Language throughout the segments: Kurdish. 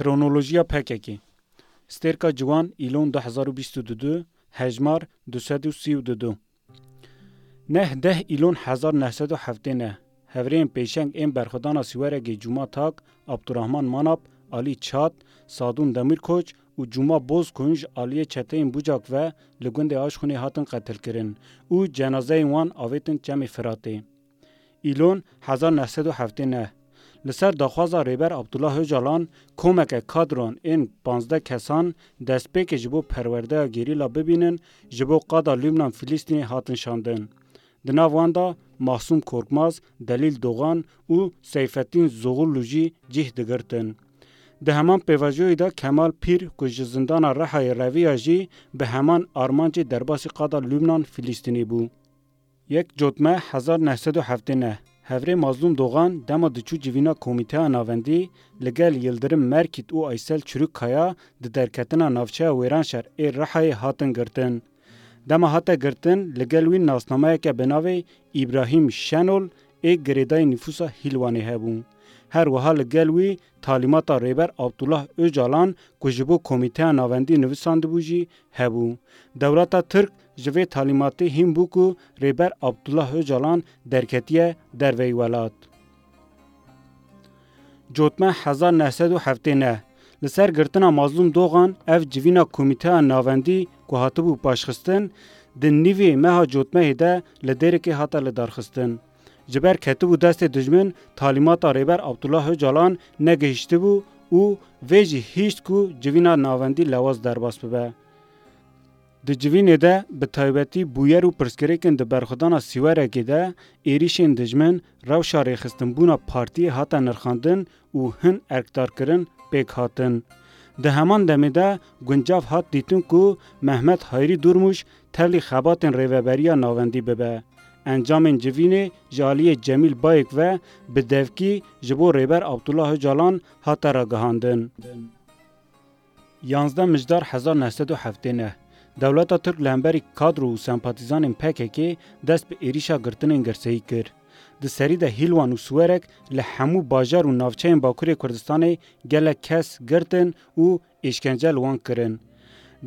Kronolojiya pkk Stêrka Ciwan Îlon du hezar û bîst û du Hejmar du sed û sî û du du Neh deh Îlon hezar neh sed û heftê neh Hevrêyên pêşeng ên berxwedana Siweregê Cuma Tak, Abdurahman Manap, Alî Çat, Sadûn Demîrkoç û Cuma Bozkunj aliyê çeteyên Bucak ve li gundê Aşxûnê hatin qetilkirin û cenazeyên wan avêtin Çemê Firatê. Îlon hezar neh sed û heftê neh li ser daxwaza Rêber Abdullah Ocalan komeke kadron ên pazdeh kesan destpêkê ji bo perwerdeya gerîla bibînin ji bo qada Lubnan Filistînê hatin şandin. Di nav wan de Mahsûm Korkmaz, Delîl Dogan û Seyfettîn Zoghûllu jî cih digirtin. Di heman pêvajoyê de Kemal Pîr ku ji zindana Rihayê reviya jî bi heman armancê derbasî qada Lubnan Filistînê bû. Yek Cotme hezar neh sed û heftê neh, Hevrê Mazlûm Dogan dema diçû civîna Komîteya Navendî li gel Yildirim Merkît û Aysel Çirûkkaya di derketina navçeya Wêranşer ê Rihayê hatin girtin. Dema hate girtin li gel wî nasnameyeke bi navê Îbrahîm Şenol ê girêdayî nîfûsa Hîlwanê hebû. Her wiha li gel wî talîmata Rêber Abdullah Ocalan ku ji bo Komîteya Navendî nivisandibû jî hebû. Dewleta Tirk Ji vê talîmatê hîn bû ku Rêber Abdullah Ocalan derketiye derveyî welat. Cotme hezar neh sed û heftê neh Li ser girtina Mazlûm Dogan ev civîna Komîteya Navendî ku hatibû paşxistin, di nîvê meha cotmehê de li Dêrikê hate lidarxistin. Ji ber ketibû destê dijmin talîmata Rêber Abdullah Ocalan negihîştibû û vê jî hîşt ku civîna navendî lewaz derbas bibe. Di civînê de bi taybetî bûyer û pirsgirêkên di berxwedana sîwerekê de êrîşên dijmin, rewşa rêxistinbûna partiyê hate nirxandin û hin erkdarkirin pêk hatin. Di heman demê de guncav hat dîtin ku Mehmet Hayrî Dûrmûş tevlî xebatên Rêveberiya Navendî bibe. Encamên civînê ji aliyê Cemîl Bayik ve bi devkî ji bo Rêber Abdullah Ocalan hate ragihandin. Yanzdeh mijdar hezar neh sed û heftê neh dewleta Tirk li hemberî kadro û sempatîzanên PKK dest bi êrîşa girtinên girseyî kir. Di serî de hîlwan û siwerek li hemû bajar û navçeyên Bakurê Kurdistanê gelek kes girtin û êşkence li wan kirin.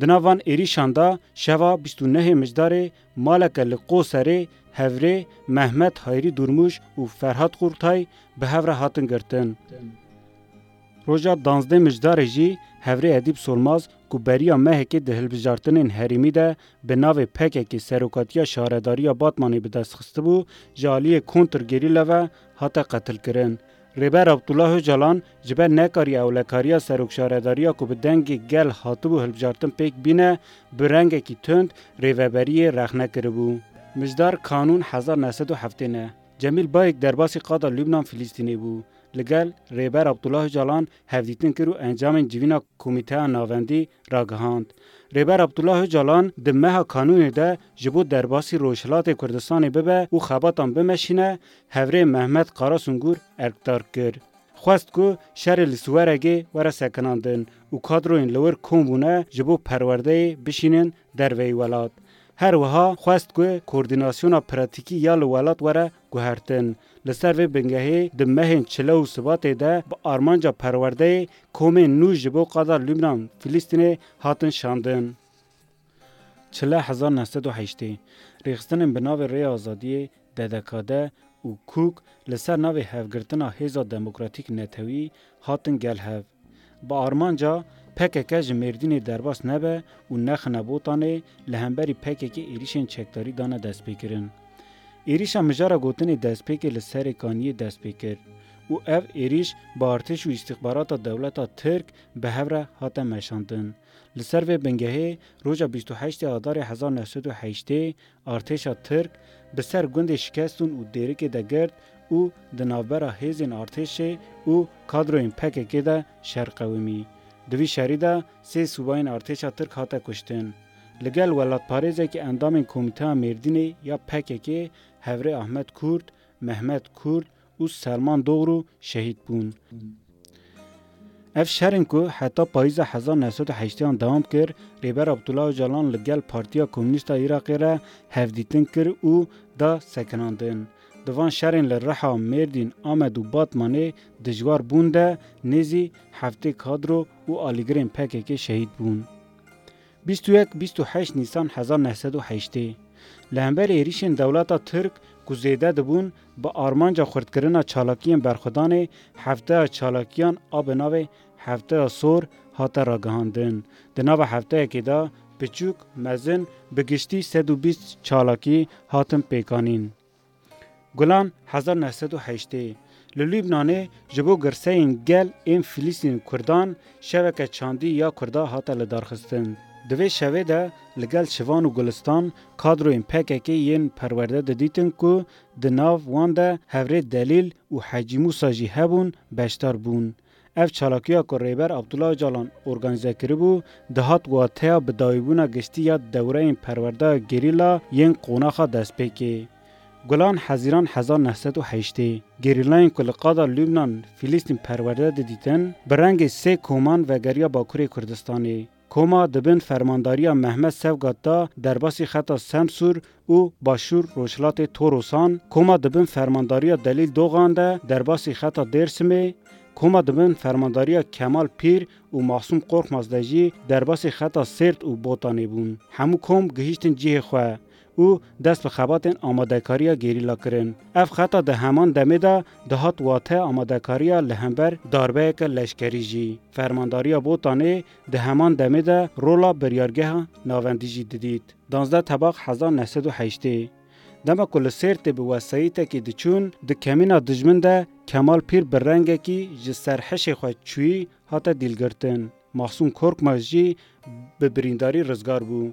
Di nav van êrîşan de şeva bîst û nehê mijdarê maleke li Qoserê, Hevrê, Mehmet Hayrî Dûrmûş û Ferhat Qurltay bi hev re hatin girtin. Roja danzdeh Mijdarê jî Hevrê Edîp Solmaz ku beriya mehekê di hilbijartinên herêmî de bi navê Pekekê serokatiya şaredariya Batmanê bi dest xistibû, ji aliyê kontr gerîla ve hate qetilkirin. Rêber Abdullah Ocalan ji ber nekarî ewlekariya serokşaredariya ku bi dengê gel hatibû hilbijartin pêk bîne, bi rengekî tund rêveberiyê rexne kiribû. Mijdar Kanûn hezar neh sed û heftê ne Cemîl Bayik derbasî qada Lubnan Filîstînê bû. Li gel Rêber Abdullah Ocalan hevdîtin kir û encamên civîna Komîteya Navendî ragihand. Rêber Abdullah Ocalan di meha kanûnê de ji bo derbasî Rojhilatê Kurdistanê bibe û xebatan bimeşîne, hevrê Mehmet Karasungur erkdar kir. Xwest ku şerê li Siweregê were sekinandin û kadroyên li wir kom bûne ji bo perwerdeyê bişînin derveyî welat. Her wiha xwest ku kordînasyona pratîkî ya li welat were Guhertin, Li ser vê bingehê di mehên çile û sibatê de bi armanca perwerdeyê komên nû ji bo qada Lubnan, Filistînê hatin şandin. Çile hezar neh sed û heştê, Rêxistinên bi navê Rêya Azadiyê, DDKD, û KUK li ser navê Hevgirtina Hêza Demokratîk Netewî Hatin gel hev. Bi armanca pkk ji Mêrdînê derbas nebe û nexine Botanê, li hemberî pkk êrîşên çekdarî dane destpêkirin. Êrîşa mijara gotinê destpêkê li Serêkaniyê dest pê kir û ev êrîş bi artêş û îstîxbarata dewleta Tirk bi hev re hate meşandin. Li ser vê bingehê roja bîst û heştê adarê hezar new sed û heştê Artêşa Tirk bi ser gundê Şikestûn û Dêrikê de girt û di navbera hêzên artêşê û kadroyên PKK'ê de şer qewimî. Di vî şerî de sê sûbayên artêşa Tirk hate kuştin. Li gel welatparêzeke endamên Komîteya Mêrdînê ya PKK'ê Hevrê Ahmet Kûrt, Mehmet Kûrt û Selman Dogru şehîd bûn. Ev şerên ku heta payîza hezar û neh sed û heştêyan dewam kir, Rêber Abdullah Ocalan li gel Partiya Komûnîst a Iraqê re hevdîtin kir û da sekinandin. Di van şerên li Riha, Mêrdîn, Amed û Batmanê dijwar bûn de nêzî heftê kadro û alîgirên PKK'ê şehîd bûn. Bîst û yek, bîst û heşt Nîsan hezar neh sed û heştê li hember êrîşên dewleta Tirk ku zêde dibûn bi armanca xurtkirina çalakiyên berxwedanê hefteya çalakiyan a bi navê Hefteya Sor hate ragihandin. Di nava hefteyekê de piçûk, mezin bi giştî sed û bîst çalakî hatin pêkanîn. Gulan hezar neh sed û heştê Li Lubnanê ji bo girseyên gel ên Filistîn û Kurdan şeveke çandî ya Kurda hate lidarxistin. Di vê şevê de li gel Şivan û Gulistan kadroyên pkk yên perwerde didîtin ku di nav wan de hevrê Delîl û Hecî Mûsa jî hebûn beşdar bûn. Ev çalakiya ku Rêber Abdullah Ocalan organîze kiribû, dihat wateya bidawîbûna giştî ya dewreyên perwerdaya gerîla yên qonaxa destpêkê. Gulan Hezîran hezar neh sed û heştê, gerîlayên ku li qada Lubnan, Fîlîstîn perwerde didîtin, bi rengê sê koman vegeriya Bakurê Kurdistanê. Koma di bin fermandariya Mehmet Sevgat de derbasî xeta Semsûr û Başûr Rojhilatê Torosan, Koma di bin fermandariya Delîl Dogan de derbasî xeta Dêrsimê, Koma di bin fermandariya Kemal Pîr û Masûm Korkmaz de jî derbasî xeta Sêrt û Botanê bûn. Hemû kom gihîştin cihê xwe. û dest bi xebatên amadekariya gerîla kirin. Ev xeta di heman demê de dihat wate amadekariya li hember darbeyeke leşkerî jî. Fermandariya Botanê di heman demê de rola biryargeha navendî jî didît. Danzdeh Tebax hezar neh sed û heştê dema ku li Sêrtê bi wesayîtekê diçûn di kemîna dijmin de Kemal Pîr bi rengekî ji serhişê xwe çûyî hate dîlgirtin. Mahsûn Korkmaz jî bi birîndarî rizgar bû.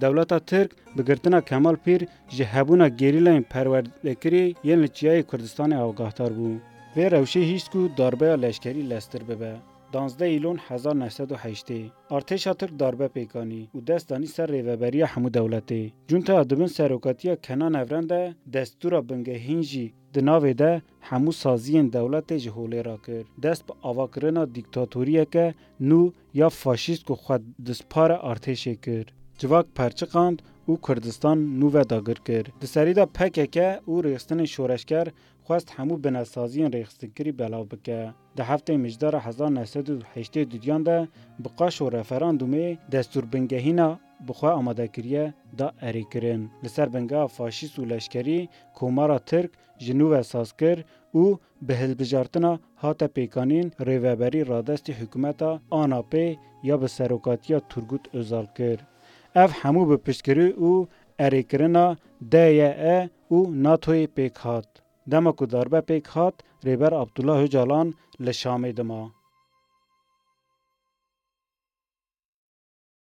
Dewleta Tirk bi girtina Kemal Pîr ji hebûna gerîlayên perwerdekirî yên li Çiyayê Kurdistanê avgahdar bû. Vê rewşê hîşt ku darbeya leşkerî leztir bibe. Danzdeh Îlon hezar neh sed û heştê artêşa Tirk darbe pêk anî û dest danî ser rêveberiya hemû dewletê. Cunteya di bin serokatiya Kenan Evren de destûra bingehîn jî Di navê de hemû saziyên dewletê ji holê re kir, dest bi avakirina dîktatoriyeke nû ya faşîst ku xwe dispare artêşê kir, civak perçiqand û Kurdistan nû ve dagir kir. Di serî de pkk û rêxistinên şoreşger xwest hemû binesaziyên rêxistinkirî belav bike. Di heftê mijdara hezar neh sed û heştê duyan de bi qaş û referandûmê destûrbingehîna bi xwe amade kiriye da erê kirin. Li ser bingeha faşîst û leşkerî Komara Tirk ji nû ve saz kir û bi hilbijartina hate pêkanîn rêveberî radestî hikûmeta ANAP ya bi serokatiya Turgut Ozal kir. Ev hemû bi piştgirî û erê kirina DYE û NATO'yê pêk hat. Dema ku darbe pêk hat Rêber Abdullah Ocalan li Şamê dima.